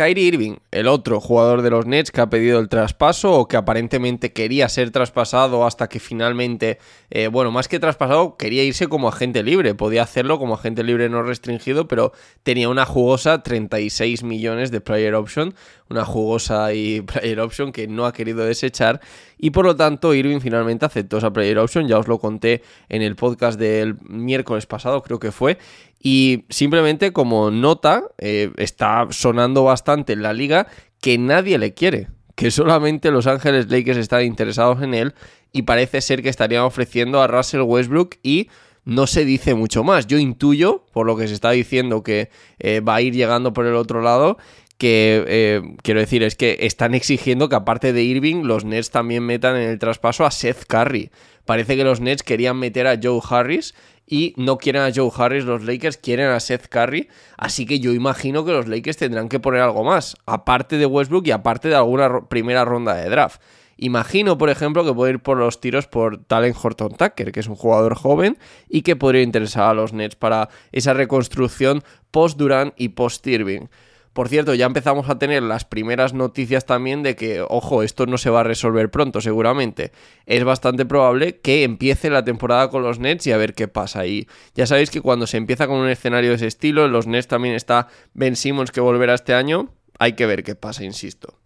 Kyrie Irving, el otro jugador de los Nets que ha pedido el traspaso o que aparentemente quería ser traspasado hasta que finalmente, eh, bueno, más que traspasado, quería irse como agente libre. Podía hacerlo como agente libre no restringido, pero tenía una jugosa 36 millones de player option, una jugosa y player option que no ha querido desechar y por lo tanto Irving finalmente aceptó esa player option, ya os lo conté en el podcast del miércoles pasado, creo que fue, y simplemente como nota, eh, está sonando bastante en la liga que nadie le quiere, que solamente Los Ángeles Lakers están interesados en él y parece ser que estarían ofreciendo a Russell Westbrook y no se dice mucho más. Yo intuyo, por lo que se está diciendo, que eh, va a ir llegando por el otro lado, que eh, quiero decir es que están exigiendo que aparte de Irving los Nets también metan en el traspaso a Seth Curry. Parece que los Nets querían meter a Joe Harris y no quieren a Joe Harris, los Lakers quieren a Seth Curry, así que yo imagino que los Lakers tendrán que poner algo más, aparte de Westbrook y aparte de alguna primera ronda de draft. Imagino, por ejemplo, que puede ir por los tiros por Talent Horton Tucker, que es un jugador joven y que podría interesar a los Nets para esa reconstrucción post-Durant y post-Irving. Por cierto, ya empezamos a tener las primeras noticias también de que, ojo, esto no se va a resolver pronto, seguramente. Es bastante probable que empiece la temporada con los Nets y a ver qué pasa. Y ya sabéis que cuando se empieza con un escenario de ese estilo, en los Nets también está Ben Simmons que volverá este año. Hay que ver qué pasa, insisto.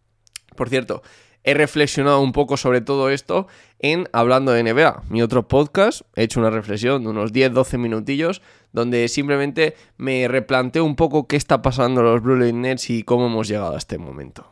Por cierto, he reflexionado un poco sobre todo esto en Hablando de NBA, mi otro podcast. He hecho una reflexión de unos 10-12 minutillos donde simplemente me replanteo un poco qué está pasando los Blue Nets y cómo hemos llegado a este momento.